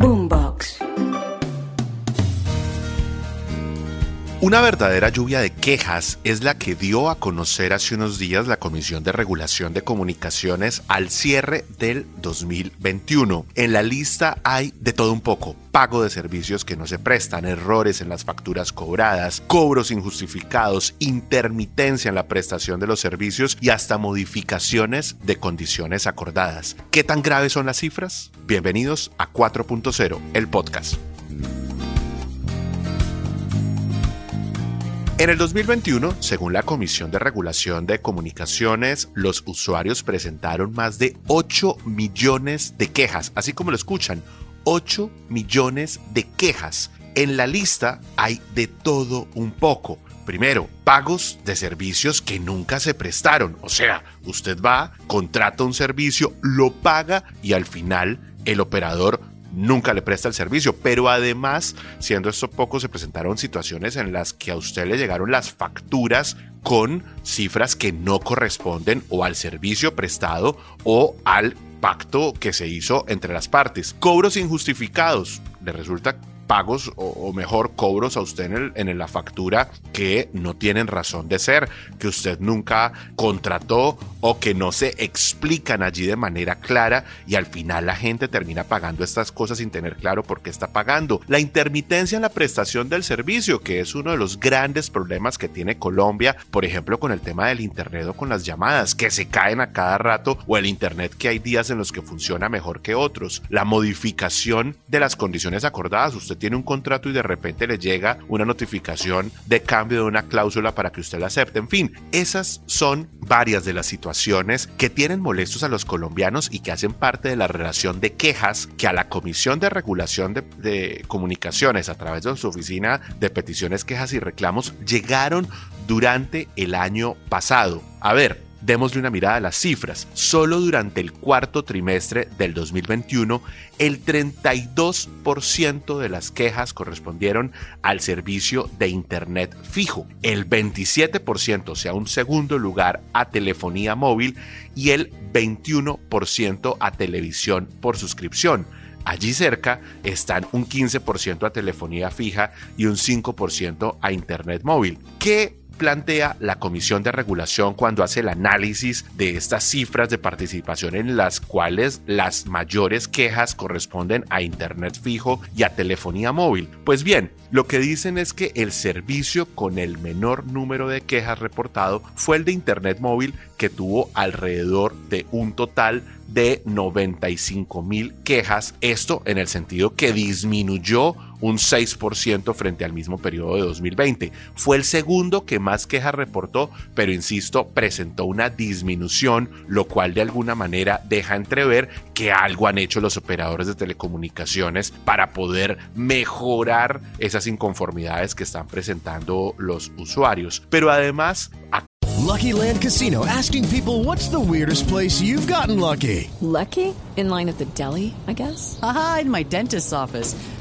Boombox. Una verdadera lluvia de quejas es la que dio a conocer hace unos días la Comisión de Regulación de Comunicaciones al cierre del 2021. En la lista hay de todo un poco. Pago de servicios que no se prestan, errores en las facturas cobradas, cobros injustificados, intermitencia en la prestación de los servicios y hasta modificaciones de condiciones acordadas. ¿Qué tan graves son las cifras? Bienvenidos a 4.0, el podcast. En el 2021, según la Comisión de Regulación de Comunicaciones, los usuarios presentaron más de 8 millones de quejas, así como lo escuchan, 8 millones de quejas. En la lista hay de todo un poco. Primero, pagos de servicios que nunca se prestaron. O sea, usted va, contrata un servicio, lo paga y al final el operador nunca le presta el servicio. Pero además, siendo esto poco, se presentaron situaciones en las que a usted le llegaron las facturas con cifras que no corresponden o al servicio prestado o al pacto que se hizo entre las partes. Cobros injustificados. Le resulta pagos o, mejor cobros a usted en, en, la factura que no tienen razón de ser, que usted nunca contrató o que no se explican allí de manera clara y al final la gente termina pagando estas cosas sin tener claro por qué está pagando. La intermitencia en la prestación del servicio, que es uno de los grandes problemas que tiene Colombia, por ejemplo con el tema del Internet o con las llamadas, que se caen a cada rato o el Internet que hay días en los que funciona mejor que otros. La modificación de las condiciones acordadas, usted tiene un contrato y de repente le llega una notificación de cambio de una cláusula para que usted la acepte. En fin, esas son varias de las situaciones que tienen molestos a los colombianos y que hacen parte de la relación de quejas que a la Comisión de Regulación de, Comunicaciones a través de su oficina de peticiones, quejas y reclamos llegaron durante el año pasado. A ver, Démosle una mirada a las cifras. Solo durante el cuarto trimestre del 2021, el 32% de las quejas correspondieron al servicio de Internet fijo, el 27%, o sea, un segundo lugar, a telefonía móvil y el 21% a televisión por suscripción. Allí cerca están un 15% a telefonía fija y un 5% a Internet móvil. ¿Qué plantea la Comisión de Regulación cuando hace el análisis de estas cifras de participación en las cuales las mayores quejas corresponden a Internet fijo y a telefonía móvil? Pues bien, lo que dicen es que el servicio con el menor número de quejas reportado fue el de Internet móvil que tuvo alrededor de un total de 95 mil quejas. Esto en el sentido que disminuyó un 6% frente al mismo periodo de 2020. Fue el segundo que más quejas reportó, pero insisto, presentó una disminución, lo cual de alguna manera deja entrever que algo han hecho los operadores de telecomunicaciones para poder mejorar esas inconformidades que están presentando los usuarios. Pero además, Lucky Land Casino asking people what's the weirdest place you've gotten lucky? Lucky? In line at the deli, I guess? Aha, in my dentist's office.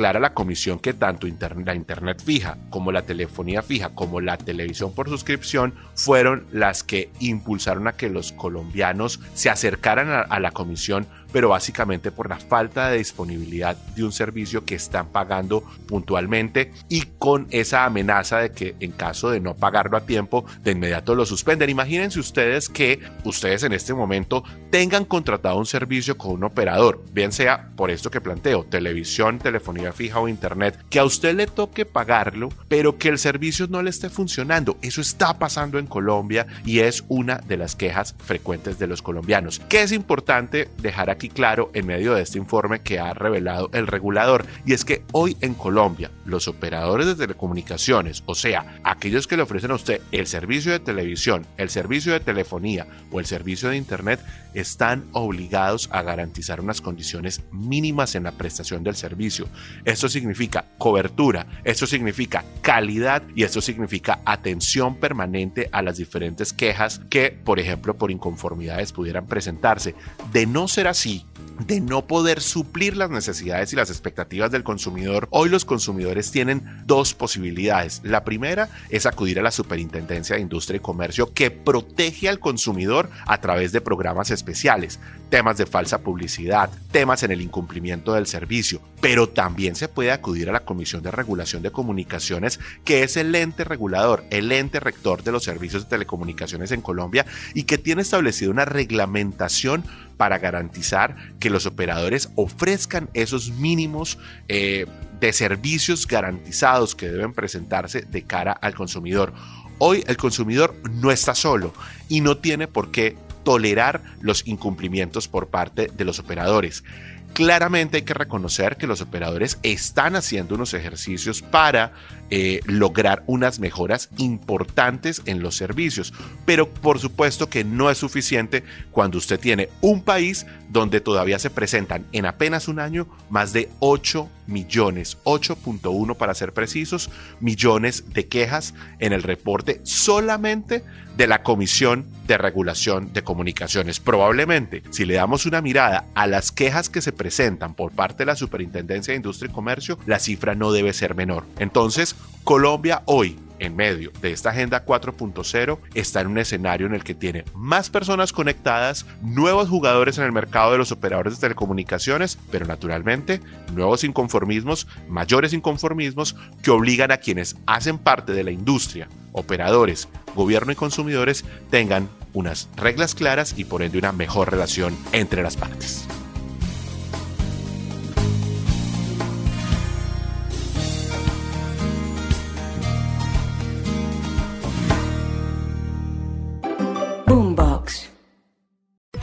Clara la comisión que tanto la internet fija como la telefonía fija como la televisión por suscripción fueron las que impulsaron a que los colombianos se acercaran a, a la comisión pero básicamente por la falta de disponibilidad de un servicio que están pagando puntualmente y con esa amenaza de que en caso de no pagarlo a tiempo, de inmediato lo suspenden. Imagínense ustedes que ustedes en este momento tengan contratado un servicio con un operador, bien sea por esto que planteo, televisión, telefonía fija o internet, que a usted le toque pagarlo, pero que el servicio no le esté funcionando. Eso está pasando en Colombia y es una de las quejas frecuentes de los colombianos. Que es importante dejar aquí claro en medio de este informe que ha revelado el regulador y es que hoy en Colombia los operadores de telecomunicaciones, o sea, aquellos que le ofrecen a usted el servicio de televisión, el servicio de telefonía o el servicio de internet, están obligados a garantizar unas condiciones mínimas en la prestación del servicio. Esto significa cobertura, esto significa calidad y esto significa atención permanente a las diferentes quejas que, por ejemplo, por inconformidades pudieran presentarse. De no ser así, de no poder suplir las necesidades y las expectativas del consumidor, hoy los consumidores tienen dos posibilidades. La primera es acudir a la Superintendencia de Industria y Comercio que protege al consumidor a través de programas especiales, temas de falsa publicidad, temas en el incumplimiento del servicio, pero también se puede acudir a la Comisión de Regulación de Comunicaciones, que es el ente regulador, el ente rector de los servicios de telecomunicaciones en Colombia y que tiene establecido una reglamentación para garantizar que los operadores ofrezcan esos mínimos eh, de servicios garantizados que deben presentarse de cara al consumidor. Hoy el consumidor no está solo y no tiene por qué tolerar los incumplimientos por parte de los operadores. Claramente hay que reconocer que los operadores están haciendo unos ejercicios para eh, lograr unas mejoras importantes en los servicios, pero por supuesto que no es suficiente cuando usted tiene un país donde todavía se presentan en apenas un año más de 8 millones, 8.1 para ser precisos, millones de quejas en el reporte solamente de la Comisión de Regulación de Comunicaciones. Probablemente, si le damos una mirada a las quejas que se presentan por parte de la Superintendencia de Industria y Comercio, la cifra no debe ser menor. Entonces, Colombia hoy en medio de esta Agenda 4.0 está en un escenario en el que tiene más personas conectadas, nuevos jugadores en el mercado de los operadores de telecomunicaciones, pero naturalmente nuevos inconformismos, mayores inconformismos que obligan a quienes hacen parte de la industria, operadores, gobierno y consumidores, tengan unas reglas claras y por ende una mejor relación entre las partes.